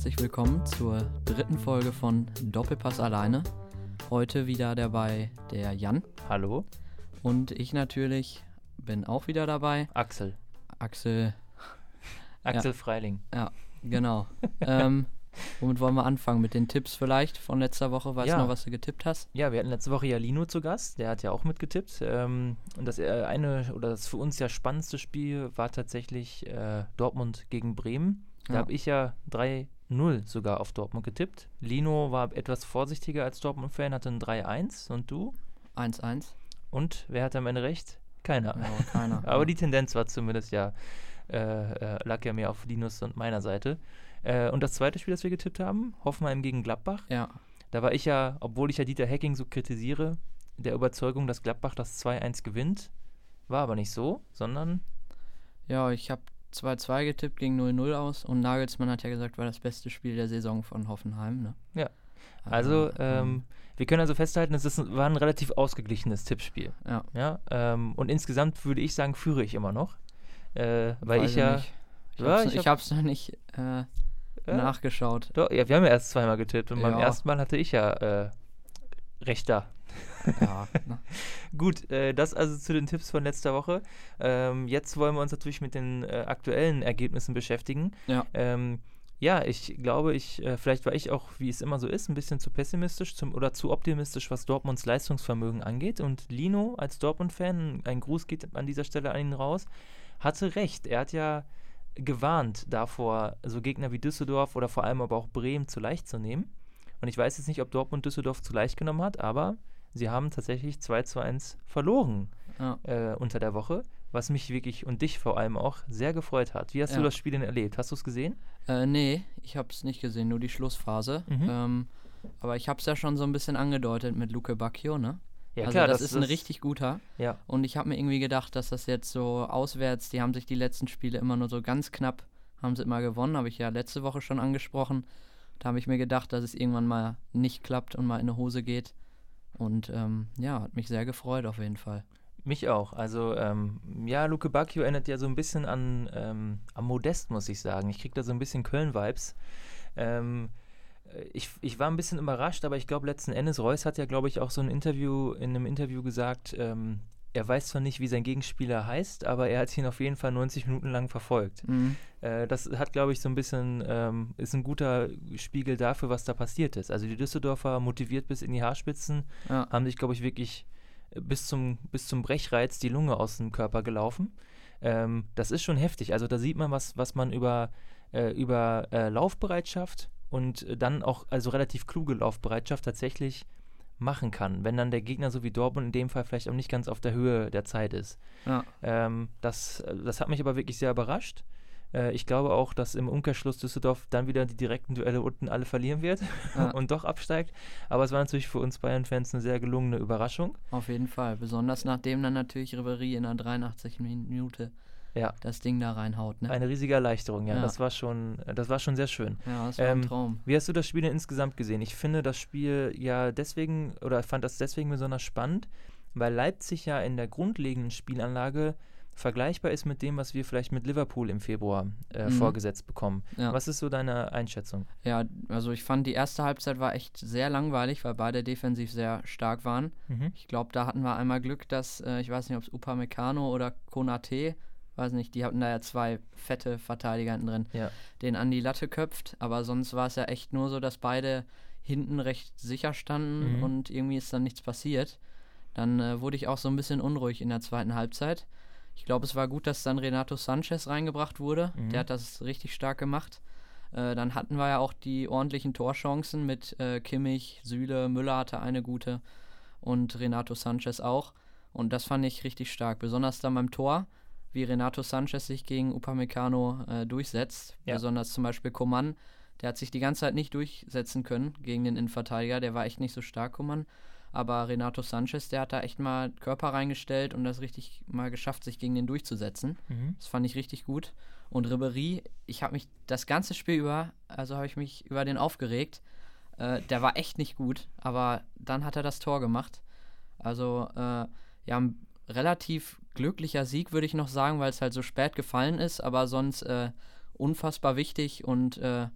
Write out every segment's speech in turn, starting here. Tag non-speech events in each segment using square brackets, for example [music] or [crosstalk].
herzlich willkommen zur dritten Folge von Doppelpass alleine. Heute wieder dabei der Jan Hallo, und ich natürlich bin auch wieder dabei. Axel. Axel, [laughs] Axel Freiling. ja, genau. [laughs] ähm, womit wollen wir anfangen? Mit den Tipps vielleicht von letzter Woche? Weißt Ja. du noch, was du getippt hast? Ja, wir hatten letzte Woche ja Lino zu Gast, der hat ja auch mitgetippt. Ähm, und das äh, eine oder das für uns ja spannendste Spiel war tatsächlich äh, Dortmund gegen Bremen. Da Ja. habe ich ja 3-0 sogar auf Dortmund getippt. Lino war etwas vorsichtiger als Dortmund-Fan, hatte ein 3-1 und du? 1-1. Und wer hatte am Ende recht? Keiner. Ja, keiner. [laughs] Aber ja. die Tendenz war zumindest ja, äh, äh, lag ja mehr auf Linus und meiner Seite. Äh, und das zweite Spiel, das wir getippt haben, Hoffenheim gegen Gladbach. Ja, Da war ich ja, obwohl ich ja Dieter Hecking so kritisiere, der Überzeugung, dass Gladbach das 2-1 gewinnt. War aber nicht so, sondern ja, ich habe 2-2 getippt, ging 0-0 aus und Nagelsmann hat ja gesagt, war das beste Spiel der Saison von Hoffenheim. Ne? Ja. also ähm, wir können also festhalten, es ist, ein- war ein relativ ausgeglichenes Tippspiel. ja, Ja, ähm, und insgesamt würde ich sagen, führe ich immer noch. Äh, weil weiß ich ja. nicht. Ich Ja, hab's, ich hab- noch nicht äh, nachgeschaut. Doch, ja, wir haben ja erst zweimal getippt und beim ersten Mal hatte ich ja äh, recht da. Ja, ne? [laughs] Gut, äh, das also zu den Tipps von letzter Woche. Ähm, jetzt wollen wir uns natürlich mit den äh, aktuellen Ergebnissen beschäftigen. Ja. Ähm, ja, ich glaube, ich, äh, vielleicht war ich auch, wie es immer so ist, ein bisschen zu pessimistisch zum, oder zu optimistisch, was Dortmunds Leistungsvermögen angeht. Und Lino als Dortmund-Fan, ein Gruß geht an dieser Stelle an ihn raus, hatte recht. Er hat ja gewarnt davor, so Gegner wie Düsseldorf oder vor allem aber auch Bremen zu leicht zu nehmen. Und ich weiß jetzt nicht, ob Dortmund Düsseldorf zu leicht genommen hat, aber sie haben tatsächlich 2 zu 1 verloren ja. äh, unter der Woche, was mich wirklich und dich vor allem auch sehr gefreut hat. Wie hast du Ja. das Spiel denn erlebt? Hast du es gesehen? Äh, nee, ich hab's nicht gesehen, nur die Schlussphase. Mhm. Ähm, aber ich hab's ja schon so ein bisschen angedeutet mit Luke Bacchio, ne? Ja, also das, ist ein richtig guter. Ja, Und ich habe mir irgendwie gedacht, dass das jetzt so auswärts, die haben sich die letzten Spiele immer nur so ganz knapp, haben sie immer gewonnen, habe ich ja letzte Woche schon angesprochen. Da habe ich mir gedacht, dass es irgendwann mal nicht klappt und mal in eine Hose geht. Und ähm, ja, hat mich sehr gefreut auf jeden Fall. mich auch. Also, ähm, ja, Luke Bacchio erinnert ja so ein bisschen an, ähm, an Modest, muss ich sagen. Ich kriege da so ein bisschen Köln-Vibes. Ähm, äh, ich, ich war ein bisschen überrascht, aber ich glaube letzten Endes, Reus hat ja, glaube ich, auch so ein Interview, in einem Interview gesagt, ähm, er weiß zwar nicht, wie sein Gegenspieler heißt, aber er hat ihn auf jeden Fall 90 Minuten lang verfolgt. Mhm. Äh, das hat, glaube ich, so ein bisschen, ähm, ist ein guter Spiegel dafür, was da passiert ist. Also die Düsseldorfer motiviert bis in die Haarspitzen, Ja, haben sich, glaube ich, wirklich äh, bis zum, bis zum Brechreiz die Lunge aus dem Körper gelaufen. Ähm, das ist schon heftig. Also da sieht man, was, was man über, äh, über äh, Laufbereitschaft und dann auch, also relativ kluge Laufbereitschaft tatsächlich machen kann, wenn dann der Gegner so wie Dortmund in dem Fall vielleicht auch nicht ganz auf der Höhe der Zeit ist. ja, Ähm, das, das hat mich aber wirklich sehr überrascht. Äh, ich glaube auch, dass im Umkehrschluss Düsseldorf dann wieder die direkten Duelle unten alle verlieren wird [laughs] Ja. und doch absteigt. Aber es war natürlich für uns Bayern-Fans eine sehr gelungene Überraschung. auf jeden Fall. Besonders nachdem dann natürlich Ribery in der 83. Minute Ja, das Ding da reinhaut, ne? eine riesige Erleichterung. Ja, Ja. das war schon, das war schon sehr schön. ja, das war Ähm, ein Traum. Wie hast du das Spiel denn insgesamt gesehen? Ich finde das Spiel ja deswegen, oder fand das deswegen besonders spannend, weil Leipzig ja in der grundlegenden Spielanlage vergleichbar ist mit dem, was wir vielleicht mit Liverpool im Februar äh, Mhm. vorgesetzt bekommen. Ja. Was ist so deine Einschätzung? Ja, also ich fand die erste Halbzeit war echt sehr langweilig, weil beide defensiv sehr stark waren. Mhm. Ich glaube, da hatten wir einmal Glück, dass, äh, ich weiß nicht, ob es Upamecano oder Konate, weiß nicht, die hatten da ja zwei fette Verteidiger hinten drin, Ja. den an die Latte köpft, aber sonst war es ja echt nur so, dass beide hinten recht sicher standen Mhm. und irgendwie ist dann nichts passiert. Dann äh, wurde ich auch so ein bisschen unruhig in der zweiten Halbzeit. Ich glaube, es war gut, dass dann Renato Sanchez reingebracht wurde. Mhm. Der hat das richtig stark gemacht. Äh, dann hatten wir ja auch die ordentlichen Torchancen mit äh, Kimmich, Süle, Müller hatte eine gute und Renato Sanchez auch. Und das fand ich richtig stark. Besonders dann beim Tor, wie Renato Sanchez sich gegen Upamecano äh, durchsetzt. Ja. Besonders zum Beispiel Coman, der hat sich die ganze Zeit nicht durchsetzen können gegen den Innenverteidiger. Der war echt nicht so stark, Coman. Aber Renato Sanchez, der hat da echt mal Körper reingestellt und das richtig mal geschafft, sich gegen den durchzusetzen. Mhm. Das fand ich richtig gut. Und Ribery, ich habe mich das ganze Spiel über, also habe ich mich über den aufgeregt. Äh, der war echt nicht gut, aber dann hat er das Tor gemacht. Also, äh, ja, relativ glücklicher Sieg, würde ich noch sagen, weil es halt so spät gefallen ist, aber sonst äh, unfassbar wichtig und äh,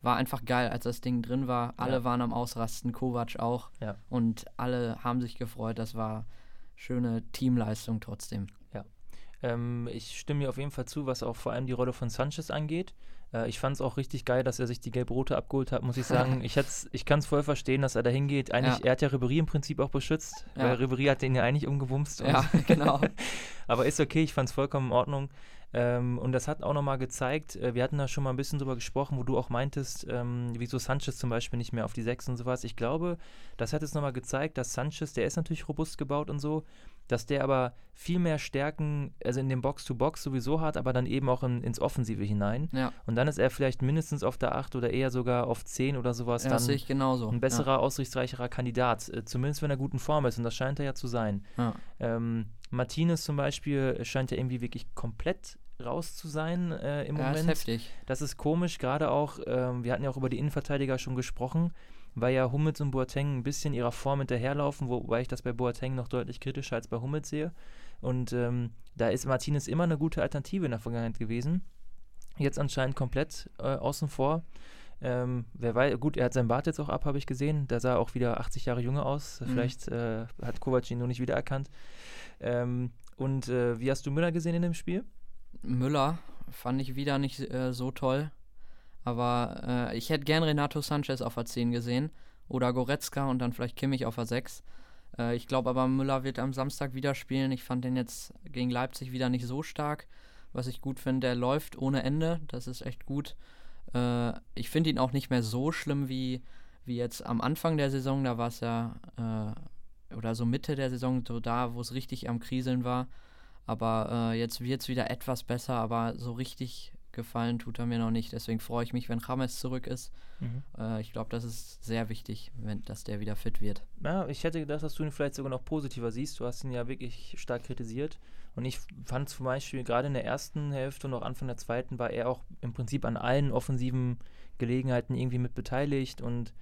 war einfach geil, als das Ding drin war. Alle Ja. waren am Ausrasten, Kovac auch. Ja. Und alle haben sich gefreut. Das war schöne Teamleistung trotzdem. Ähm, ich stimme mir auf jeden Fall zu, was auch vor allem die Rolle von Sanchez angeht. Äh, ich fand es auch richtig geil, dass er sich die Gelb-Rote abgeholt hat, muss ich sagen. ich [laughs] ich kann es voll verstehen, dass er da hingeht. Eigentlich, Ja. er hat ja Ribéry im Prinzip auch beschützt, Ja. weil Ribéry hat den ja eigentlich umgewumst. Ja, genau. [laughs] Aber ist okay, ich fand es vollkommen in Ordnung. Ähm, und das hat auch nochmal gezeigt, äh, wir hatten da schon mal ein bisschen drüber gesprochen, wo du auch meintest, ähm, wieso Sanchez zum Beispiel nicht mehr auf die Sechs und sowas. Ich glaube, das hat jetzt nochmal gezeigt, dass Sanchez, der ist natürlich robust gebaut und so, dass der aber viel mehr Stärken, also in dem Box-to-Box sowieso hat, aber dann eben auch in, ins Offensive hinein. Ja, Und dann ist er vielleicht mindestens auf der 8 oder eher sogar auf 10 oder sowas ja dann das sehe ich genauso. ein besserer, aussichtsreicherer Kandidat. Äh, zumindest wenn er gut in Form ist und das scheint er ja zu sein. Ja. Ähm, Martinez zum Beispiel scheint ja irgendwie wirklich komplett raus zu sein äh, im Ja, ist Moment. heftig. Das ist komisch, gerade auch, ähm, wir hatten ja auch über die Innenverteidiger schon gesprochen, weil ja Hummels und Boateng ein bisschen ihrer Form hinterherlaufen, wobei ich das bei Boateng noch deutlich kritischer als bei Hummels sehe. Und ähm, da ist Martinez immer eine gute Alternative in der Vergangenheit gewesen. Jetzt anscheinend komplett äh, außen vor. Ähm, wer weiß, gut, er hat seinen Bart jetzt auch ab, habe ich gesehen. Der sah auch wieder 80 Jahre jünger aus. Mhm. Vielleicht äh, hat Kovac ihn nur nicht wiedererkannt. Ähm, und äh, wie hast du Müller gesehen in dem Spiel? Müller fand ich wieder nicht äh, so toll. Aber äh, ich hätte gern Renato Sanchez auf der 10 gesehen. Oder Goretzka und dann vielleicht Kimmich auf der 6. Äh, ich glaube aber, Müller wird am Samstag wieder spielen. Ich fand den jetzt gegen Leipzig wieder nicht so stark. Was ich gut finde, der läuft ohne Ende. Das ist echt gut. Äh, ich finde ihn auch nicht mehr so schlimm wie, wie jetzt am Anfang der Saison. Da war es ja, äh, oder so Mitte der Saison, so da, wo es richtig am Kriseln war. Aber äh, jetzt wird es wieder etwas besser, aber so richtig gefallen tut er mir noch nicht. Deswegen freue ich mich, wenn James zurück ist. Äh, ich glaube, das ist sehr wichtig, wenn, dass der wieder fit wird. Ja, ich hätte gedacht, dass du ihn vielleicht sogar noch positiver siehst. Du hast ihn ja wirklich stark kritisiert. Und ich fand zum Beispiel gerade in der ersten Hälfte und auch Anfang der zweiten war er auch im Prinzip an allen offensiven Gelegenheiten irgendwie mit beteiligt. Und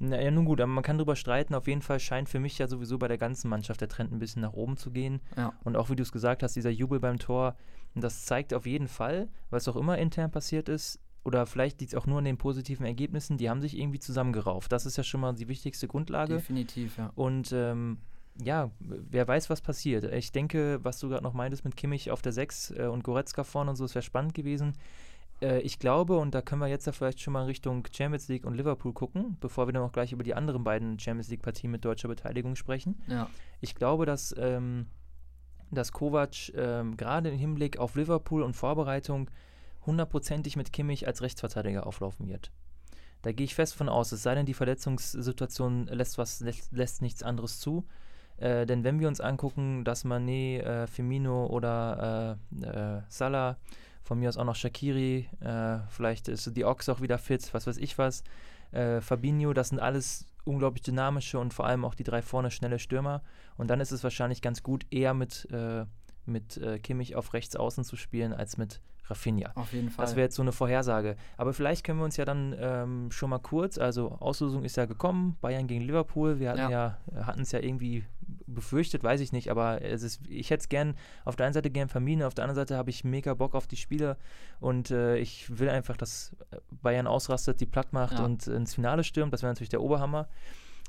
naja, nun gut, aber man kann drüber streiten. Auf jeden Fall scheint für mich ja sowieso bei der ganzen Mannschaft der Trend ein bisschen nach oben zu gehen. Ja. Und auch wie du es gesagt hast, dieser Jubel beim Tor, das zeigt auf jeden Fall, was auch immer intern passiert ist, oder vielleicht liegt es auch nur an den positiven Ergebnissen, die haben sich irgendwie zusammengerauft. Das ist ja schon mal die wichtigste Grundlage. Definitiv, ja. Und ähm, ja, wer weiß, was passiert. Ich denke, was du gerade noch meintest mit Kimmich auf der 6 äh, und Goretzka vorne und so, das wäre spannend gewesen. Äh, ich glaube, und da können wir jetzt ja vielleicht schon mal in Richtung Champions League und Liverpool gucken, bevor wir dann auch gleich über die anderen beiden Champions League-Partien mit deutscher Beteiligung sprechen. Ja, Ich glaube, dass, ähm, dass Kovac ähm, gerade im Hinblick auf Liverpool und Vorbereitung hundertprozentig mit Kimmich als Rechtsverteidiger auflaufen wird. Da gehe ich fest von aus, es sei denn, die Verletzungssituation lässt, was, lässt, lässt nichts anderes zu. Äh, denn wenn wir uns angucken, dass Mané, äh, Firmino oder äh, äh, Salah, von mir aus auch noch Shakiri, äh, vielleicht ist die Ox auch wieder fit, was weiß ich was, äh, Fabinho, das sind alles unglaublich dynamische und vor allem auch die drei vorne schnelle Stürmer. Und dann ist es wahrscheinlich ganz gut, eher mit, äh, mit äh, Kimmich auf rechts außen zu spielen, als mit Rafinha. auf jeden Fall. Das wäre jetzt so eine Vorhersage. Aber vielleicht können wir uns ja dann ähm, schon mal kurz, also Auslosung ist ja gekommen, Bayern gegen Liverpool. Wir hatten ja, hatten es ja irgendwie befürchtet, weiß ich nicht, aber es ist, ich hätte es gern auf der einen Seite gern vermieden, auf der anderen Seite habe ich mega Bock auf die Spiele und äh, ich will einfach, dass Bayern ausrastet, die platt macht Ja. und ins Finale stürmt. Das wäre natürlich der Oberhammer.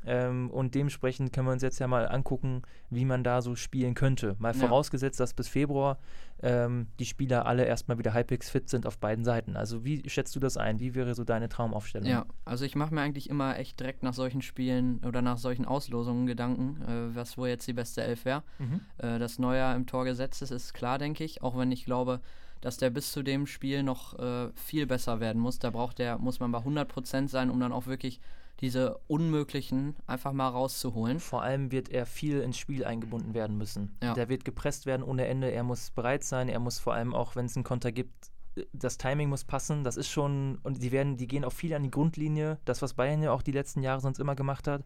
Ähm, und dementsprechend können wir uns jetzt ja mal angucken, wie man da so spielen könnte. Mal Ja. vorausgesetzt, dass bis Februar ähm, die Spieler alle erstmal wieder halbwegs fit sind auf beiden Seiten. Also wie schätzt du das ein? Wie wäre so deine Traumaufstellung? Ja, also ich mache mir eigentlich immer echt direkt nach solchen Spielen oder nach solchen Auslosungen Gedanken, äh, was wohl jetzt die beste Elf wäre. Mhm. Äh, dass Neuer im Tor gesetzt ist, ist klar, denke ich. Auch wenn ich glaube, dass der bis zu dem Spiel noch äh, viel besser werden muss. Da braucht der, muss man bei 100% sein, um dann auch wirklich diese Unmöglichen einfach mal rauszuholen. Vor allem wird er viel ins Spiel eingebunden werden müssen. Ja. Der wird gepresst werden ohne Ende. Er muss bereit sein. Er muss vor allem auch, wenn es einen Konter gibt, das Timing muss passen. Das ist schon, und die werden, die gehen auch viel an die Grundlinie. Das, was Bayern ja auch die letzten Jahre sonst immer gemacht hat.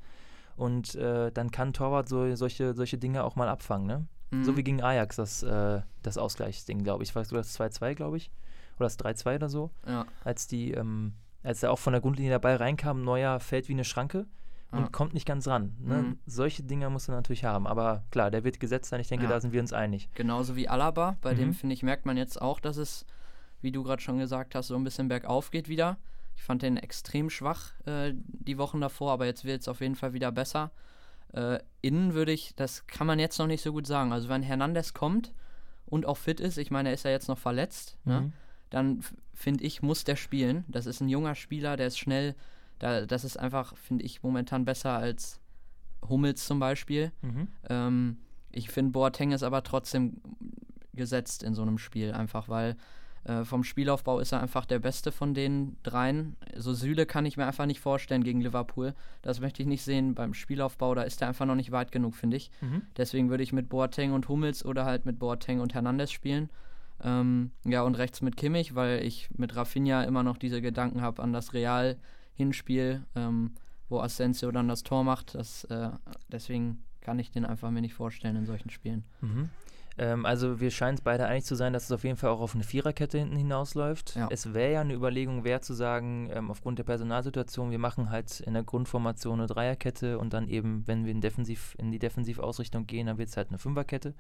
Und äh, dann kann Torwart so, solche, solche Dinge auch mal abfangen, ne? So Mhm. wie gegen Ajax, das, äh, das Ausgleichsding, glaube ich. War das 2-2, glaube ich. Oder das 3-2 oder so. Ja, Als die, ähm, als er auch von der Grundlinie dabei reinkam, Neuer fällt wie eine Schranke und Ja. kommt nicht ganz ran. Ne? Mhm. Solche Dinger muss er natürlich haben. Aber klar, der wird gesetzt sein. Ich denke, Ja. da sind wir uns einig. genauso wie Alaba. Bei Mhm. dem, finde ich, merkt man jetzt auch, dass es, wie du gerade schon gesagt hast, so ein bisschen bergauf geht wieder. Ich fand den extrem schwach äh, die Wochen davor, aber jetzt wird es auf jeden Fall wieder besser. Äh, innen würde ich, das kann man jetzt noch nicht so gut sagen. Also wenn Hernandez kommt und auch fit ist, ich meine, er ist ja jetzt noch verletzt, ne? Dann finde ich, muss der spielen. Das ist ein junger Spieler, der ist schnell. Da, das ist einfach, finde ich, momentan besser als Hummels zum Beispiel. Mhm. Ähm, ich finde, Boateng ist aber trotzdem gesetzt in so einem Spiel, einfach weil äh, vom Spielaufbau ist er einfach der Beste von den dreien. So Süle kann ich mir einfach nicht vorstellen gegen Liverpool. Das möchte ich nicht sehen beim Spielaufbau, da ist er einfach noch nicht weit genug, finde ich. Mhm. Deswegen würde ich mit Boateng und Hummels oder halt mit Boateng und Hernandez spielen. Ähm, ja, und rechts mit Kimmich, weil ich mit Rafinha immer noch diese Gedanken habe an das Real-Hinspiel, ähm, wo Asensio dann das Tor macht. Das, äh, deswegen kann ich den einfach mir nicht vorstellen in solchen Spielen. Mhm. Ähm, also wir scheinen es beide einig zu sein, dass es auf jeden Fall auch auf eine Viererkette hinten hinausläuft. Ja. Es wäre ja eine Überlegung wert zu sagen, ähm, aufgrund der Personalsituation, wir machen halt in der Grundformation eine Dreierkette und dann eben, wenn wir in, Defensiv, in die Defensivausrichtung gehen, dann wird es halt eine Fünferkette.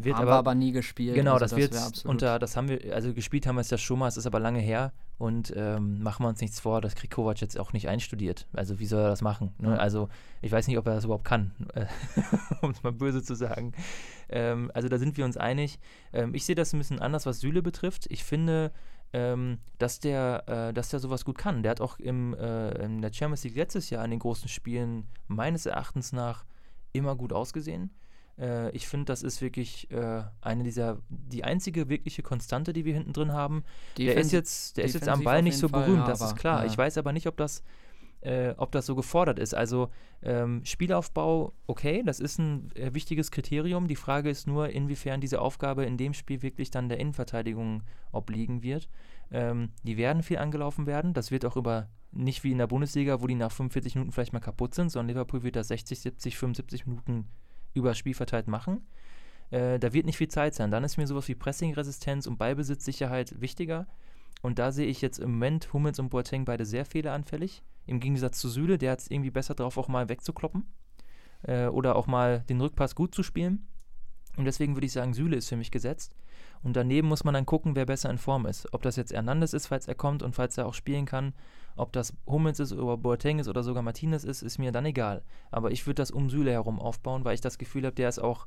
Wird aber, aber nie gespielt. Genau, also das, wird wär absolut- unter, das haben wir, also gespielt haben wir es ja schon mal, es ist aber lange her und ähm, machen wir uns nichts vor, das kriegt Kovac jetzt auch nicht einstudiert. Also wie soll er das machen? Ne? Also ich weiß nicht, ob er das überhaupt kann, äh, [laughs] um es mal böse zu sagen. Ähm, also da sind wir uns einig. Ähm, ich sehe das ein bisschen anders, was Süle betrifft. Ich finde, ähm, dass der, äh, dass der sowas gut kann. Der hat auch im, äh, in der Champions League letztes Jahr in den großen Spielen meines Erachtens nach immer gut ausgesehen. Äh, ich finde, das ist wirklich äh, eine dieser, die einzige wirkliche Konstante, die wir hinten drin haben. Der ist Defensiv- jetzt, der ist jetzt am defensiv Ball nicht so Fall, berühmt, ja, das ist aber, klar. äh, Ich weiß aber nicht, ob das, äh, ob das so gefordert ist. Also ähm, Spielaufbau, okay, das ist ein äh, wichtiges Kriterium. Die Frage ist nur, inwiefern diese Aufgabe in dem Spiel wirklich dann der Innenverteidigung obliegen wird. Ähm, die werden viel angelaufen werden. Das wird auch über nicht wie in der Bundesliga, wo die nach 45 Minuten vielleicht mal kaputt sind, sondern Liverpool wird das 60, 70, 75 Minuten über das Spiel verteilt machen. Äh, da wird nicht viel Zeit sein. Dann ist mir sowas wie Pressing-Resistenz und Ballbesitzsicherheit wichtiger. Und da sehe ich jetzt im Moment Hummels und Boateng beide sehr fehleranfällig. Im Gegensatz zu Süle, der hat es irgendwie besser drauf, auch mal wegzukloppen. Äh, oder auch mal den Rückpass gut zu spielen. Und deswegen würde ich sagen, Süle ist für mich gesetzt. Und daneben muss man dann gucken, wer besser in Form ist. Ob das jetzt Hernandez ist, falls er kommt und falls er auch spielen kann. Ob das Hummels ist oder Boateng ist oder sogar Martinez ist, ist mir dann egal. Aber ich würde das um Süle herum aufbauen, weil ich das Gefühl habe, der ist auch,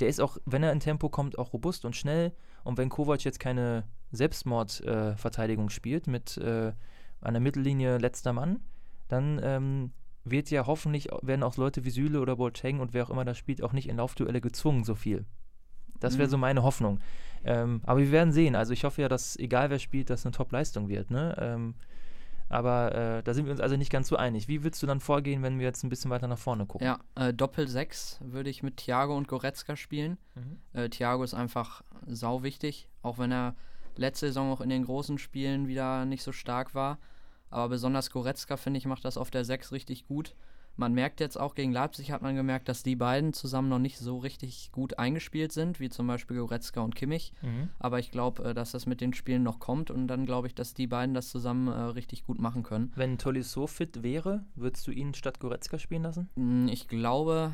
der ist auch, wenn er in Tempo kommt, auch robust und schnell. Und wenn Kovac jetzt keine Selbstmordverteidigung spielt mit äh, einer Mittellinie letzter Mann, dann ähm, wird ja hoffentlich, werden auch Leute wie Süle oder Boateng und wer auch immer da spielt, auch nicht in Laufduelle gezwungen, so viel. Das wäre Mhm. so meine Hoffnung. Ähm, aber wir werden sehen. Also ich hoffe ja, dass egal wer spielt, das eine Top-Leistung wird. Ne? Ähm, aber äh, da sind wir uns also nicht ganz so einig. Wie würdest du dann vorgehen, wenn wir jetzt ein bisschen weiter nach vorne gucken? Ja, äh, Doppel 6 würde ich mit Thiago und Goretzka spielen. Mhm. Äh, Thiago ist einfach sau wichtig, auch wenn er letzte Saison auch in den großen Spielen wieder nicht so stark war. Aber besonders Goretzka, finde ich, macht das auf der 6 richtig gut. Man merkt jetzt auch gegen Leipzig, hat man gemerkt, dass die beiden zusammen noch nicht so richtig gut eingespielt sind, wie zum Beispiel Goretzka und Kimmich. Mhm. Aber ich glaube, äh, dass das mit den Spielen noch kommt und dann glaube ich, dass die beiden das zusammen äh, richtig gut machen können. Wenn Tolisso fit wäre, würdest du ihn statt Goretzka spielen lassen? Mm, Ich glaube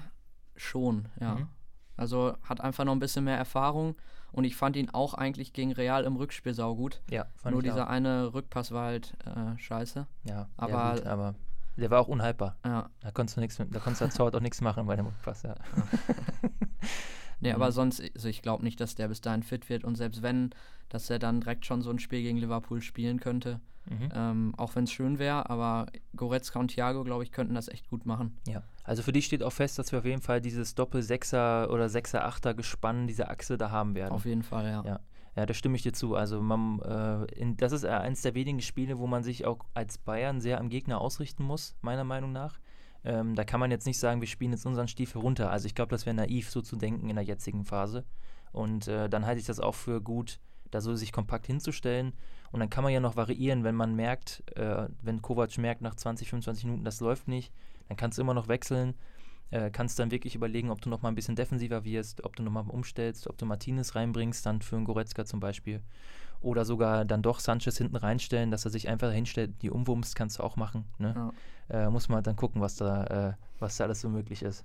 schon, ja. Mhm. Also hat einfach noch ein bisschen mehr Erfahrung und ich fand ihn auch eigentlich gegen Real im Rückspiel saugut. Ja, fand Nur ich dieser auch. eine Rückpass war halt äh, scheiße. Ja, aber- ja gut, aber der war auch unhaltbar. Ja. Da konntest du nichts da konntest du als Torwart auch nichts machen bei dem Rückpass, ja. [laughs] Nee, Mhm. aber sonst, also ich glaube nicht, dass der bis dahin fit wird und selbst wenn, dass er dann direkt schon so ein Spiel gegen Liverpool spielen könnte. Mhm. Ähm, auch wenn es schön wäre, aber Goretzka und Thiago, glaube ich, könnten das echt gut machen. Ja, also für dich steht auch fest, dass wir auf jeden Fall dieses Doppel-Sechser oder Sechser-Achter-Gespann, diese Achse da haben werden. Auf jeden Fall, ja. Ja. Ja, da stimme ich dir zu. Also man, äh, in, das ist äh, eines der wenigen Spiele, wo man sich auch als Bayern sehr am Gegner ausrichten muss, meiner Meinung nach. Ähm, da kann man jetzt nicht sagen, wir spielen jetzt unseren Stiefel runter. Also ich glaube, das wäre naiv, so zu denken in der jetzigen Phase. Und äh, dann halte ich das auch für gut, da so sich kompakt hinzustellen. Und dann kann man ja noch variieren, wenn man merkt, äh, wenn Kovac merkt nach 20, 25 Minuten, das läuft nicht, dann kannst du immer noch wechseln. Äh, kannst dann wirklich überlegen, ob du noch mal ein bisschen defensiver wirst, ob du noch mal umstellst, ob du Martinez reinbringst, dann für einen Goretzka zum Beispiel. Oder sogar dann doch Sanchez hinten reinstellen, dass er sich einfach hinstellt, die umwumst, kannst du auch machen. Ne? Äh, muss man dann gucken, was da, äh, was da alles so möglich ist.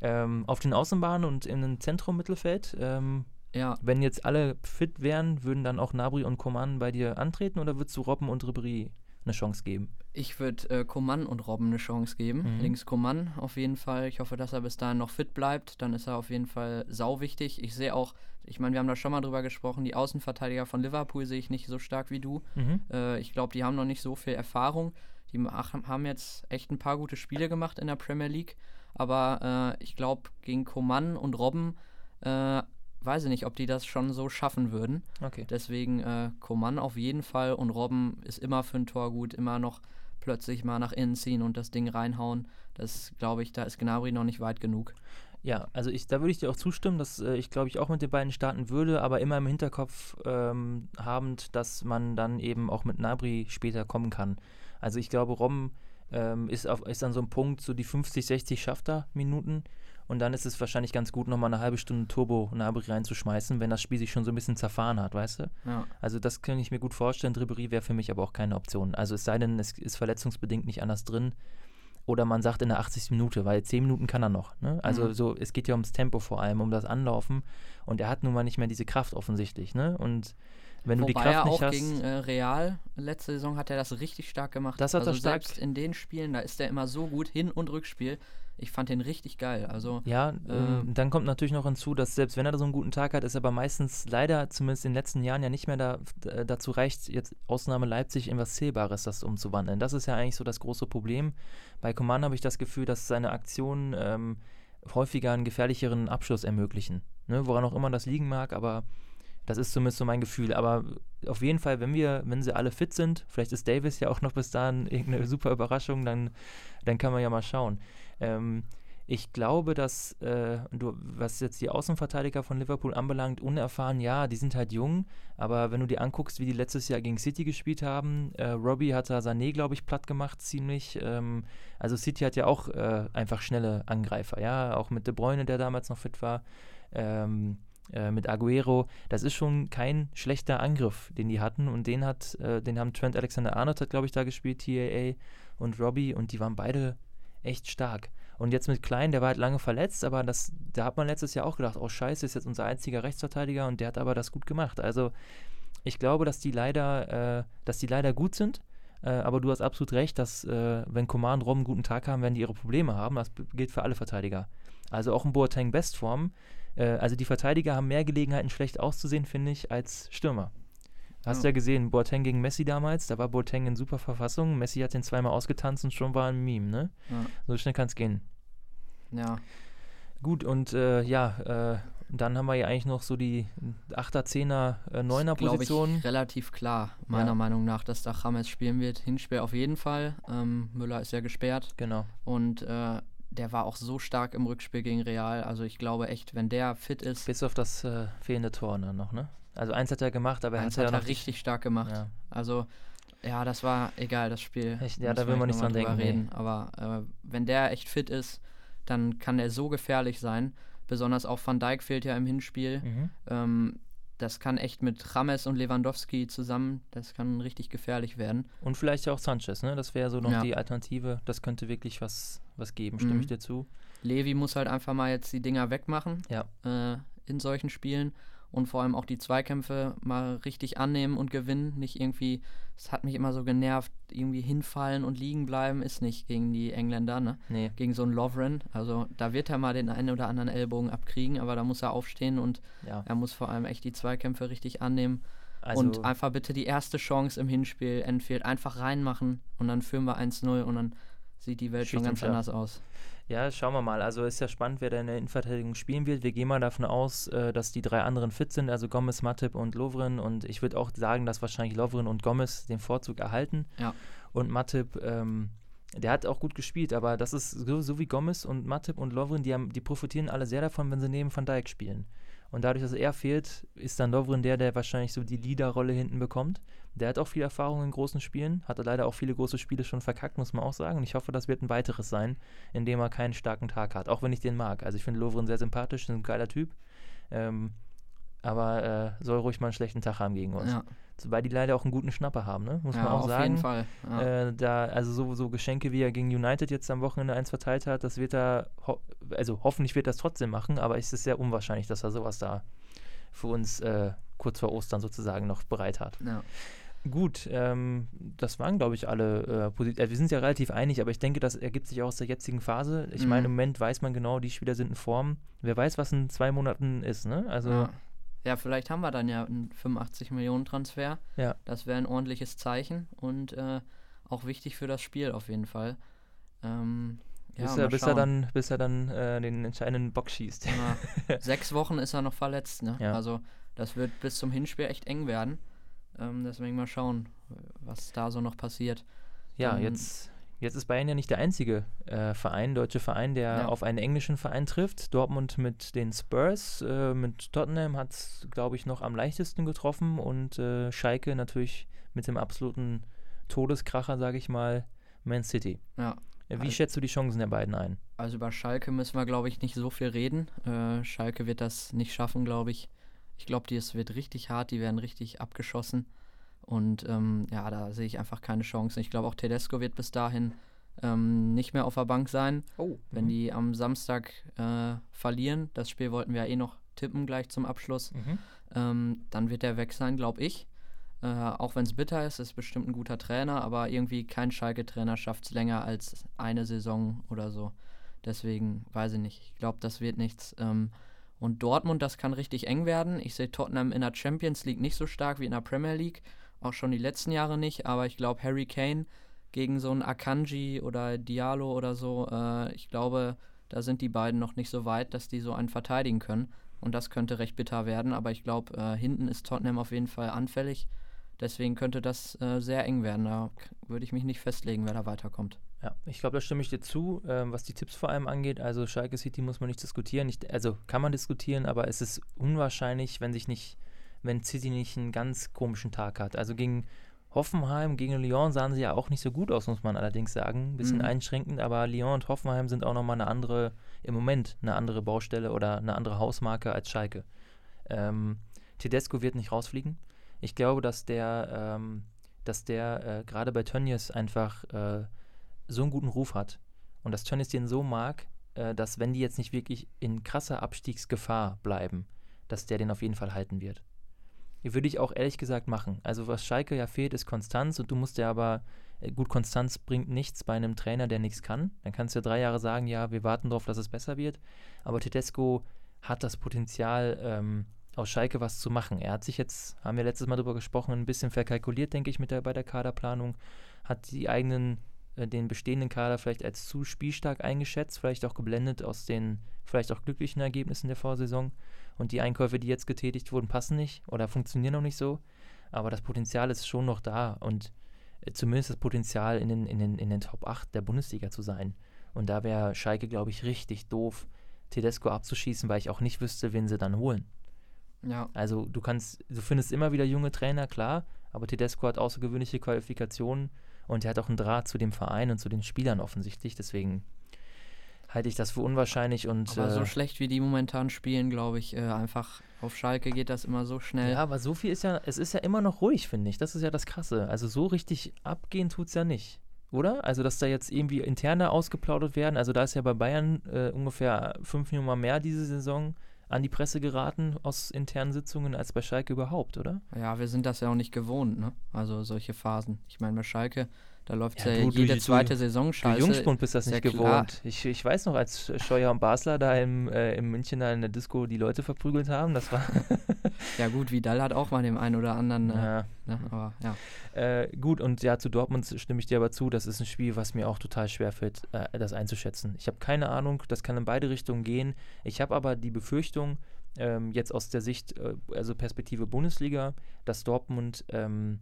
Ähm, auf den Außenbahnen und im Zentrum Mittelfeld, ähm, Ja, wenn jetzt alle fit wären, würden dann auch Nabri und Coman bei dir antreten oder würdest du Robben und Ribéry eine Chance geben? Ich würde äh, Coman und Robben eine Chance geben. Mhm. Links Coman auf jeden Fall. Ich hoffe, dass er bis dahin noch fit bleibt. Dann ist er auf jeden Fall sau wichtig. Ich sehe auch, ich meine, wir haben da schon mal drüber gesprochen, die Außenverteidiger von Liverpool sehe ich nicht so stark wie du. Mhm. Äh, ich glaube, die haben noch nicht so viel Erfahrung. Die haben jetzt echt ein paar gute Spiele gemacht in der Premier League. Aber äh, ich glaube, gegen Coman und Robben äh, weiß ich nicht, ob die das schon so schaffen würden. Okay. Deswegen äh, Coman auf jeden Fall und Robben ist immer für ein Tor gut, immer noch plötzlich mal nach innen ziehen und das Ding reinhauen. Das glaube ich, da ist Gnabry noch nicht weit genug. Ja, also ich, da würde ich dir auch zustimmen, dass äh, ich glaube ich auch mit den beiden starten würde, aber immer im Hinterkopf ähm, habend, dass man dann eben auch mit Nabri später kommen kann. Also ich glaube, Robben ähm, ist, auf, ist an so einem Punkt, so die 50, 60 schafft er Minuten und dann ist es wahrscheinlich ganz gut, nochmal eine halbe Stunde Turbo Nabri reinzuschmeißen, wenn das Spiel sich schon so ein bisschen zerfahren hat, weißt du? Ja. Also das kann ich mir gut vorstellen. Ribery wäre für mich aber auch keine Option. Also es sei denn, es ist verletzungsbedingt nicht anders drin. Oder man sagt in der 80. Minute, weil 10 Minuten kann er noch. Ne? Also Mhm. so, es geht ja ums Tempo vor allem, um das Anlaufen. Und er hat nun mal nicht mehr diese Kraft offensichtlich. Ne? Und wenn Wobei du die Kraft er nicht auch hast. gegen äh, Real letzte Saison hat er das richtig stark gemacht. Das hat also er stark- Selbst in den Spielen, da ist er immer so gut, Hin- und Rückspiel. Ich fand den richtig geil. Also Ja, Ähm, dann kommt natürlich noch hinzu, dass selbst wenn er so einen guten Tag hat, ist er aber meistens leider, zumindest in den letzten Jahren, ja nicht mehr da, äh, dazu reicht, jetzt Ausnahme Leipzig in was Zählbares das umzuwandeln. Das ist ja eigentlich so das große Problem. Bei Coman habe ich das Gefühl, dass seine Aktionen ähm, häufiger einen gefährlicheren Abschluss ermöglichen. Ne? Woran auch immer das liegen mag, aber das ist zumindest so mein Gefühl. Aber auf jeden Fall, wenn wir, wenn sie alle fit sind, vielleicht ist Davis ja auch noch bis dahin [laughs] irgendeine super Überraschung, dann, dann kann man ja mal schauen. Ähm, ich glaube, dass, äh, du, was jetzt die Außenverteidiger von Liverpool anbelangt, unerfahren, ja, die sind halt jung, aber wenn du dir anguckst, wie die letztes Jahr gegen City gespielt haben, äh, Robbie hat da Sané, glaube ich, platt gemacht, ziemlich. Ähm, also City hat ja auch äh, einfach schnelle Angreifer, ja, auch mit De Bruyne, der damals noch fit war, ähm, äh, mit Aguero. Das ist schon kein schlechter Angriff, den die hatten. Und den hat, äh, den haben Trent Alexander-Arnold hat, glaube ich, da gespielt, TAA und Robbie. Und die waren beide echt stark. Und jetzt mit Klein, der war halt lange verletzt, aber das, da hat man letztes Jahr auch gedacht, oh scheiße, ist jetzt unser einziger Rechtsverteidiger und der hat aber das gut gemacht. Also ich glaube, dass die leider, äh, dass die leider gut sind, äh, aber du hast absolut recht, dass äh, wenn Coman und Robben einen guten Tag haben, werden die ihre Probleme haben. Das gilt für alle Verteidiger. Also auch ein Boateng Bestform. Äh, also die Verteidiger haben mehr Gelegenheiten, schlecht auszusehen, finde ich, als Stürmer. Hast Ja. ja gesehen, Boateng gegen Messi damals, da war Boateng in super Verfassung. Messi hat den zweimal ausgetanzt und schon war ein Meme, ne? ja, So schnell kann es gehen. ja. Gut, und äh, ja, äh, dann haben wir ja eigentlich noch so die 8er, 10er, äh, 9er glaube Positionen. relativ klar, meiner Ja. Meinung nach, dass da James spielen wird. Hinspiel auf jeden Fall. Ähm, Müller ist ja gesperrt. Genau. Und äh, der war auch so stark im Rückspiel gegen Real. Also ich glaube echt, wenn der fit ist, Bis auf das äh, fehlende Tor dann noch, ne? Also eins hat er gemacht, aber er hat hat ja er noch richtig stark gemacht. Ja. Also ja, das war egal, das Spiel. Echt, ja, da will man nicht dran denken, reden. Aber äh, wenn der echt fit ist, dann kann der so gefährlich sein. Besonders auch Van Dijk fehlt ja im Hinspiel. Mhm. Ähm, das kann echt mit James und Lewandowski zusammen, das kann richtig gefährlich werden. Und vielleicht ja auch Sanchez, ne? Das wäre so noch Ja. die Alternative. Das könnte wirklich was, was geben, stimme Mhm. ich dir zu. Levi muss halt einfach mal jetzt die Dinger wegmachen Ja. äh, in solchen Spielen und vor allem auch die Zweikämpfe mal richtig annehmen und gewinnen. Nicht irgendwie, es hat mich immer so genervt, irgendwie hinfallen und liegen bleiben ist nicht gegen die Engländer, ne? Nee. Gegen so einen Lovren. Also da wird er mal den einen oder anderen Ellbogen abkriegen, aber da muss er aufstehen und Ja. er muss vor allem echt die Zweikämpfe richtig annehmen. Also, und einfach bitte die erste Chance im Hinspiel, Enfield, einfach reinmachen und dann führen wir 1-0 und dann sieht die Welt schon ganz anders aus. Ja, schauen wir mal. Also ist ja spannend, wer da in der Innenverteidigung spielen wird. Wir gehen mal davon aus, äh, dass die drei anderen fit sind, also Gomez, Matip und Lovren. Und ich würde auch sagen, dass wahrscheinlich Lovren und Gomez den Vorzug erhalten. Ja. Und Matip, ähm, der hat auch gut gespielt, aber das ist so, so wie Gomez und Matip und Lovren, die, haben, die profitieren alle sehr davon, wenn sie neben Van Dijk spielen. Und dadurch, dass er fehlt, ist dann Lovren der, der wahrscheinlich so die Leaderrolle hinten bekommt. Der hat auch viel Erfahrung in großen Spielen, hatte leider auch viele große Spiele schon verkackt, muss man auch sagen. Und ich hoffe, das wird ein weiteres sein, in dem er keinen starken Tag hat. Auch wenn ich den mag. Also ich finde Lovren sehr sympathisch, ein geiler Typ. Ähm, aber äh, soll ruhig mal einen schlechten Tag haben gegen uns. Ja, Weil die leider auch einen guten Schnapper haben, ne? muss ja man auch auf sagen. jeden Fall. Ja. Äh, da, also so, so Geschenke, wie er gegen United jetzt am Wochenende eins verteilt hat, das wird er, ho also hoffentlich wird er das trotzdem machen, aber es ist sehr unwahrscheinlich, dass er sowas da für uns äh, kurz vor Ostern sozusagen noch bereit hat. ja. Gut, ähm, das waren, glaube ich, alle äh, Positionen. Äh, wir sind ja relativ einig, aber ich denke, das ergibt sich auch aus der jetzigen Phase. Ich Mhm. meine, im Moment weiß man genau, die Spieler sind in Form. Wer weiß, was in zwei Monaten ist, ne? Also, Ja. ja, vielleicht haben wir dann ja einen 85 Millionen Transfer. Ja. Das wäre ein ordentliches Zeichen und äh, auch wichtig für das Spiel auf jeden Fall. Ähm, ja, bis, er, bis er dann, bis er dann äh, den entscheidenden Bock schießt. Ja, [laughs] sechs Wochen ist er noch verletzt, ne? Also das wird bis zum Hinspiel echt eng werden. Ähm, deswegen mal schauen, was da so noch passiert. Ja, Dann- jetzt, jetzt ist Bayern ja nicht der einzige äh, Verein, deutsche Verein, der Ja. auf einen englischen Verein trifft. Dortmund mit den Spurs, äh, mit Tottenham hat es, glaube ich, noch am leichtesten getroffen und äh, Schalke natürlich mit dem absoluten Todeskracher, sage ich mal, Man City. Ja. Äh, Wie Also- schätzt du die Chancen der beiden ein? Also über Schalke müssen wir, glaube ich, nicht so viel reden. Äh, Schalke wird das nicht schaffen, glaube ich. Ich glaube, es wird richtig hart, die werden richtig abgeschossen. Und ähm, ja, da sehe ich einfach keine Chance. Ich glaube, auch Tedesco wird bis dahin ähm, nicht mehr auf der Bank sein. Oh, Wenn die am Samstag äh, verlieren, das Spiel wollten wir ja eh noch tippen gleich zum Abschluss, Mhm. ähm, dann wird er weg sein, glaube ich. Äh, auch wenn es bitter ist, ist bestimmt ein guter Trainer, aber irgendwie kein Schalke-Trainer schafft es länger als eine Saison oder so. Deswegen weiß ich nicht. Ich glaube, das wird nichts. Ähm, und Dortmund, das kann richtig eng werden. Ich sehe Tottenham in der Champions League nicht so stark wie in der Premier League. Auch schon die letzten Jahre nicht. Aber ich glaube, Harry Kane gegen so einen Akanji oder Diallo oder so, äh, ich glaube, da sind die beiden noch nicht so weit, dass die so einen verteidigen können. Und das könnte recht bitter werden. Aber ich glaube, äh, hinten ist Tottenham auf jeden Fall anfällig. Deswegen könnte das äh, sehr eng werden. Da würde ich mich nicht festlegen, wer da weiterkommt. Ja, ich glaube, da stimme ich dir zu, ähm, was die Tipps vor allem angeht. Also Schalke City muss man nicht diskutieren. Ich, also kann man diskutieren, aber es ist unwahrscheinlich, wenn sich nicht, wenn City nicht einen ganz komischen Tag hat. Also gegen Hoffenheim, gegen Lyon sahen sie ja auch nicht so gut aus, muss man allerdings sagen. Ein bisschen Mhm. einschränkend, aber Lyon und Hoffenheim sind auch nochmal eine andere, im Moment eine andere Baustelle oder eine andere Hausmarke als Schalke. Ähm, Tedesco wird nicht rausfliegen. Ich glaube, dass der, ähm, dass der äh, gerade bei Tönnies einfach äh, so einen guten Ruf hat und dass Tönnies den so mag, äh, dass wenn die jetzt nicht wirklich in krasser Abstiegsgefahr bleiben, dass der den auf jeden Fall halten wird. Würde ich auch ehrlich gesagt machen. Also was Schalke ja fehlt, ist Konstanz und du musst ja aber, äh, gut, Konstanz bringt nichts bei einem Trainer, der nichts kann. Dann kannst du ja drei Jahre sagen, ja, wir warten darauf, dass es besser wird. Aber Tedesco hat das Potenzial, ähm, aus Schalke was zu machen. Er hat sich jetzt, haben wir letztes Mal darüber gesprochen, ein bisschen verkalkuliert, denke ich, mit der, bei der Kaderplanung. Hat die eigenen, den bestehenden Kader vielleicht als zu spielstark eingeschätzt, vielleicht auch geblendet aus den vielleicht auch glücklichen Ergebnissen der Vorsaison. Und die Einkäufe, die jetzt getätigt wurden, passen nicht oder funktionieren noch nicht so. Aber das Potenzial ist schon noch da und äh, zumindest das Potenzial, in den, in, den, in den Top 8 der Bundesliga zu sein. Und da wäre Schalke, glaube ich, richtig doof, Tedesco abzuschießen, weil ich auch nicht wüsste, wen sie dann holen. Ja, Also du kannst, du findest immer wieder junge Trainer, klar, aber Tedesco hat außergewöhnliche Qualifikationen und er hat auch einen Draht zu dem Verein und zu den Spielern offensichtlich. Deswegen halte ich das für unwahrscheinlich und aber so äh, schlecht wie die momentan spielen, glaube ich, äh, einfach auf Schalke geht das immer so schnell. ja, aber so viel ist ja, es ist ja immer noch ruhig, finde ich. Das ist ja das Krasse. Also so richtig abgehen tut es ja nicht. Oder? Also, dass da jetzt irgendwie interne ausgeplaudert werden. Also, da ist ja bei Bayern äh, ungefähr fünf Nummer mehr diese Saison an die Presse geraten aus internen Sitzungen als bei Schalke überhaupt, oder? Ja, wir sind das ja auch nicht gewohnt, ne? Also solche Phasen. Ich meine, bei Schalke, da läuft ja, Ja, du- du- jede du- zweite Saison Du scheiße. Jungspund bist das nicht ja gewohnt. Ich, ich weiß noch, als Scheuer und Basler da im, äh, im München da in der Disco die Leute verprügelt haben, das war. [laughs] Ja gut, Vidal hat auch mal dem einen oder anderen, äh, ja. ne? aber ja. Äh, gut, und ja, zu Dortmund stimme ich dir aber zu, das ist ein Spiel, was mir auch total schwer fällt, äh, das einzuschätzen. Ich habe keine Ahnung, das kann in beide Richtungen gehen. Ich habe aber die Befürchtung, ähm, jetzt aus der Sicht, äh, also Perspektive Bundesliga, dass Dortmund, ähm,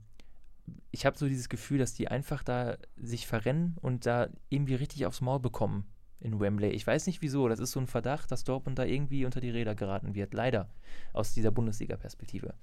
ich habe so dieses Gefühl, dass die einfach da sich verrennen und da irgendwie richtig aufs Maul bekommen in Wembley. Ich weiß nicht wieso, das ist so ein Verdacht, dass Dortmund da irgendwie unter die Räder geraten wird, leider, aus dieser Bundesliga-Perspektive.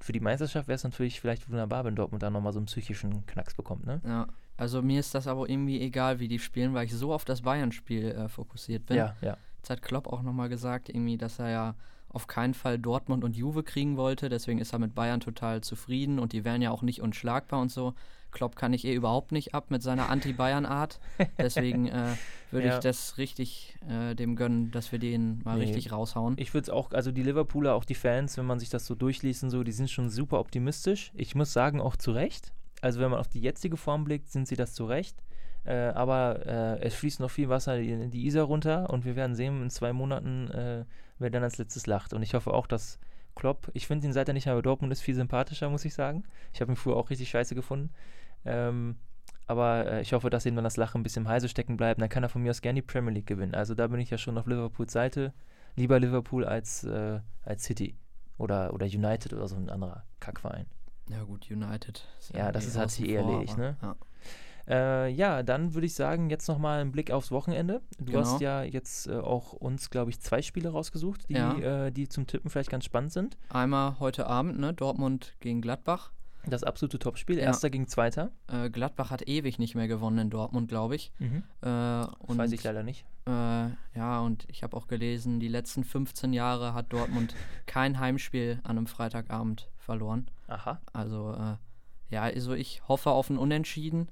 Für die Meisterschaft wäre es natürlich vielleicht wunderbar, wenn Dortmund da nochmal so einen psychischen Knacks bekommt, ne? Ja, also mir ist das aber irgendwie egal, wie die spielen, weil ich so auf das Bayern-Spiel äh, fokussiert bin. Ja, ja. Jetzt hat Klopp auch nochmal gesagt, irgendwie, dass er ja auf keinen Fall Dortmund und Juve kriegen wollte. Deswegen ist er mit Bayern total zufrieden und die wären ja auch nicht unschlagbar und so. Klopp kann ich eh überhaupt nicht ab mit seiner Anti-Bayern-Art. [laughs] Deswegen äh, würde ja. ich das richtig äh, dem gönnen, dass wir den mal nee. richtig raushauen. Ich würde es auch, also die Liverpooler, auch die Fans, wenn man sich das so durchliest und so, die sind schon super optimistisch. Ich muss sagen, auch zu Recht. Also wenn man auf die jetzige Form blickt, sind sie das zu Recht. Äh, aber äh, es fließt noch viel Wasser in die Isar runter und wir werden sehen in zwei Monaten, äh, wer dann als letztes lacht. Und ich hoffe auch, dass Klopp, ich finde ihn seit er nicht mehr bei Dortmund ist, viel sympathischer, muss ich sagen. Ich habe ihn früher auch richtig scheiße gefunden. Ähm, aber äh, ich hoffe, dass ihm dann das Lachen ein bisschen im Halse stecken bleibt. Dann kann er von mir aus gerne die Premier League gewinnen. Also da bin ich ja schon auf Liverpools Seite. Lieber Liverpool als, äh, als City oder, oder United oder so ein anderer Kackverein. Ja gut, United. ja, das ist, hat sich eh erledigt, ne? Ja. Äh, ja, dann würde ich sagen, jetzt nochmal ein Blick aufs Wochenende. Du genau. hast ja jetzt äh, auch uns, glaube ich, zwei Spiele rausgesucht, die, ja. äh, die zum Tippen vielleicht ganz spannend sind. Einmal heute Abend, ne? Dortmund gegen Gladbach. Das absolute Topspiel, erster gegen zweiter. Äh, Gladbach hat ewig nicht mehr gewonnen in Dortmund, glaube ich. Mhm. Äh, weiß ich leider nicht. Äh, ja, und ich habe auch gelesen, die letzten 15 Jahre hat Dortmund [laughs] kein Heimspiel an einem Freitagabend verloren. Aha. Also, ja, also ich hoffe auf ein Unentschieden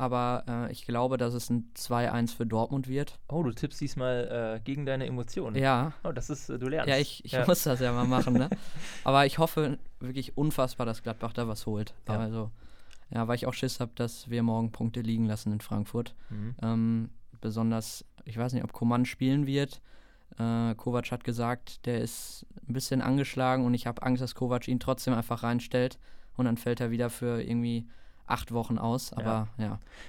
aber äh, ich glaube, dass es ein 2-1 für Dortmund wird. Oh, du tippst diesmal äh, gegen deine Emotionen. Ja. Oh, das ist, äh, du lernst. Ja, ich, ich ja. muss das ja mal machen, ne? [laughs] aber ich hoffe wirklich unfassbar, dass Gladbach da was holt. Ja. Also, ja, weil ich auch Schiss habe, dass wir morgen Punkte liegen lassen in Frankfurt. Mhm. Ähm, besonders, ich weiß nicht, ob Coman spielen wird. Äh, Kovac hat gesagt, der ist ein bisschen angeschlagen und ich habe Angst, dass Kovac ihn trotzdem einfach reinstellt und dann fällt er wieder für irgendwie acht Wochen aus, aber ja.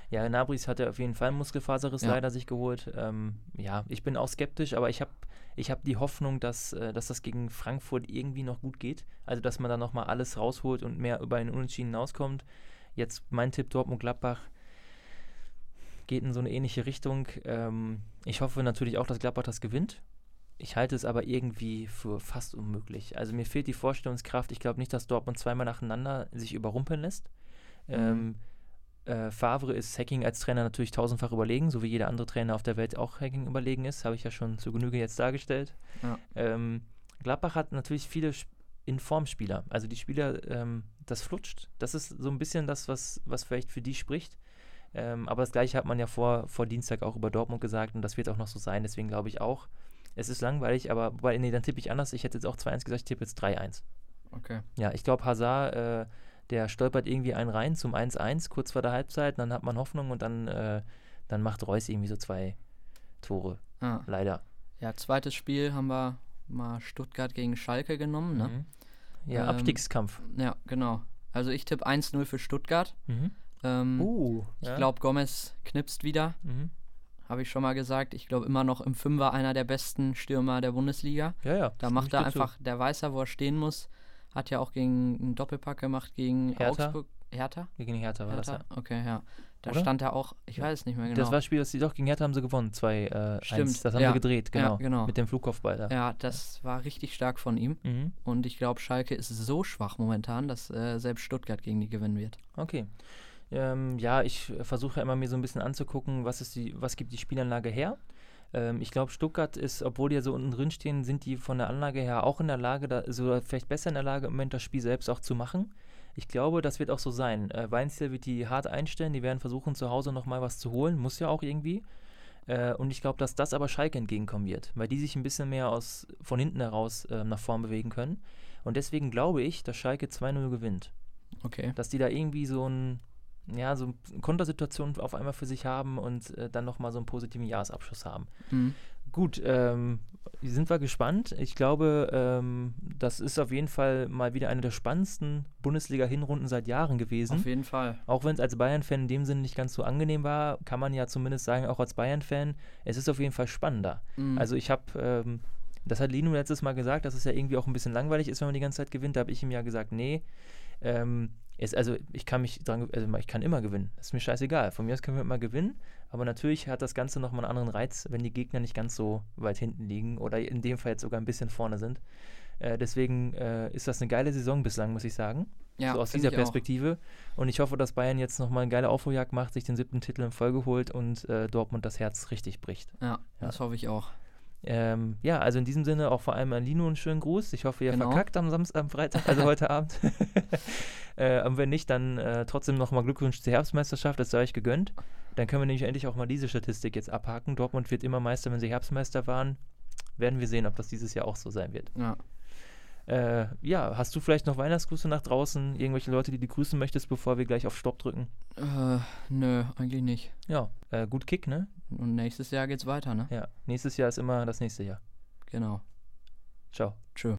Ja, ja Nabris hatte auf jeden Fall Muskelfaserriss ja. leider sich geholt. Ähm, ja, ich bin auch skeptisch, aber ich habe ich hab die Hoffnung, dass, äh, dass das gegen Frankfurt irgendwie noch gut geht. Also, dass man da nochmal alles rausholt und mehr über einen Unentschieden hinauskommt. Jetzt mein Tipp Dortmund-Gladbach geht in so eine ähnliche Richtung. Ähm, ich hoffe natürlich auch, dass Gladbach das gewinnt. Ich halte es aber irgendwie für fast unmöglich. Also mir fehlt die Vorstellungskraft. Ich glaube nicht, dass Dortmund zweimal nacheinander sich überrumpeln lässt. Mhm. Ähm, äh, Favre ist Hacking als Trainer natürlich tausendfach überlegen, so wie jeder andere Trainer auf der Welt auch Hacking überlegen ist, habe ich ja schon zu Genüge jetzt dargestellt. Ja. Ähm, Gladbach hat natürlich viele Informspieler, also die Spieler, ähm, das flutscht. Das ist so ein bisschen das, was, was vielleicht für die spricht. Ähm, aber das gleiche hat man ja vor, vor Dienstag auch über Dortmund gesagt und das wird auch noch so sein. Deswegen glaube ich auch, es ist langweilig, aber wobei, nee, dann tippe ich anders. Ich hätte jetzt auch 2-1 gesagt, ich tippe jetzt 3-1. Okay. Ja, ich glaube, Hazard äh, der stolpert irgendwie einen rein zum 1-1 kurz vor der Halbzeit, dann hat man Hoffnung und dann, äh, dann macht Reus irgendwie so zwei Tore. Ah. Leider. Ja, zweites Spiel haben wir mal Stuttgart gegen Schalke genommen, ne? Mhm. Ja, ähm, Abstiegskampf. Ja, genau. Also ich tippe 1-0 für Stuttgart. Mhm. Ähm, uh, ich ja. glaube, Gomez knipst wieder. Mhm. Habe ich schon mal gesagt. Ich glaube immer noch im Fünfer einer der besten Stürmer der Bundesliga. Ja, ja. Da macht er einfach, der weiß ja, wo er stehen muss. Hat ja auch gegen einen Doppelpack gemacht gegen Hertha? Augsburg. Hertha? Gegen Hertha war Hertha? das, ja. Okay, ja. Da Oder? stand er auch, ich weiß nicht mehr genau. Das war das Spiel, das sie doch gegen Hertha haben sie gewonnen, zwei, äh, Stimmt. Eins. Das haben ja. sie gedreht, genau. Ja, genau. Mit dem Flugkopfball da. Ja, das war richtig stark von ihm. Mhm. Und ich glaube, Schalke ist so schwach momentan, dass äh, selbst Stuttgart gegen die gewinnen wird. Okay. Ähm, ja, ich versuche immer mir so ein bisschen anzugucken, was, ist die, was gibt die Spielanlage her. Ähm, ich glaube, Stuttgart ist, obwohl die ja so unten drin stehen, sind die von der Anlage her auch in der Lage, da, so vielleicht besser in der Lage, im Moment das Spiel selbst auch zu machen. Ich glaube, das wird auch so sein. Äh, Weinziel wird die hart einstellen, die werden versuchen, zu Hause nochmal was zu holen, muss ja auch irgendwie. Äh, und ich glaube, dass das aber Schalke entgegenkommen wird, weil die sich ein bisschen mehr aus, von hinten heraus äh, nach vorn bewegen können. Und deswegen glaube ich, dass Schalke 2-0 gewinnt. Okay. Dass die da irgendwie so ein ja, so Kontersituationen auf einmal für sich haben und äh, dann nochmal so einen positiven Jahresabschluss haben. Mhm. Gut, ähm, sind wir gespannt. Ich glaube, ähm, das ist auf jeden Fall mal wieder eine der spannendsten Bundesliga-Hinrunden seit Jahren gewesen. Auf jeden Fall. Auch wenn es als Bayern-Fan in dem Sinne nicht ganz so angenehm war, kann man ja zumindest sagen, auch als Bayern-Fan, es ist auf jeden Fall spannender. Mhm. Also ich habe, ähm, das hat Lino letztes Mal gesagt, dass es ja irgendwie auch ein bisschen langweilig ist, wenn man die ganze Zeit gewinnt. Da habe ich ihm ja gesagt, nee. Ähm, ist, also ich kann mich dran, also ich kann immer gewinnen. Das ist mir scheißegal. Von mir aus können wir immer gewinnen. Aber natürlich hat das Ganze nochmal einen anderen Reiz, wenn die Gegner nicht ganz so weit hinten liegen oder in dem Fall jetzt sogar ein bisschen vorne sind. Äh, deswegen äh, ist das eine geile Saison bislang, muss ich sagen. Ja, so aus dieser Perspektive. Auch. Und ich hoffe, dass Bayern jetzt nochmal eine geile Aufholjagd macht, sich den siebten Titel in Folge holt und äh, Dortmund das Herz richtig bricht. Ja, ja, das hoffe ich auch. Ähm, ja, also in diesem Sinne auch vor allem an Lino einen schönen Gruß. Ich hoffe, ihr Genau. verkackt am Samstag, am Freitag, also [laughs] heute Abend. [laughs] äh, und wenn nicht, dann äh, trotzdem nochmal Glückwunsch zur Herbstmeisterschaft, das sei euch gegönnt. Dann können wir nämlich endlich auch mal diese Statistik jetzt abhaken. Dortmund wird immer Meister, wenn sie Herbstmeister waren. Werden wir sehen, ob das dieses Jahr auch so sein wird. Ja. Äh, ja, hast du vielleicht noch Weihnachtsgrüße nach draußen? Irgendwelche Leute, die du grüßen möchtest, bevor wir gleich auf Stopp drücken? Äh, nö, eigentlich nicht. Ja, äh, gut Kick, ne? Und nächstes Jahr geht's weiter, ne? Ja, nächstes Jahr ist immer das nächste Jahr. Genau. Ciao. Tschö.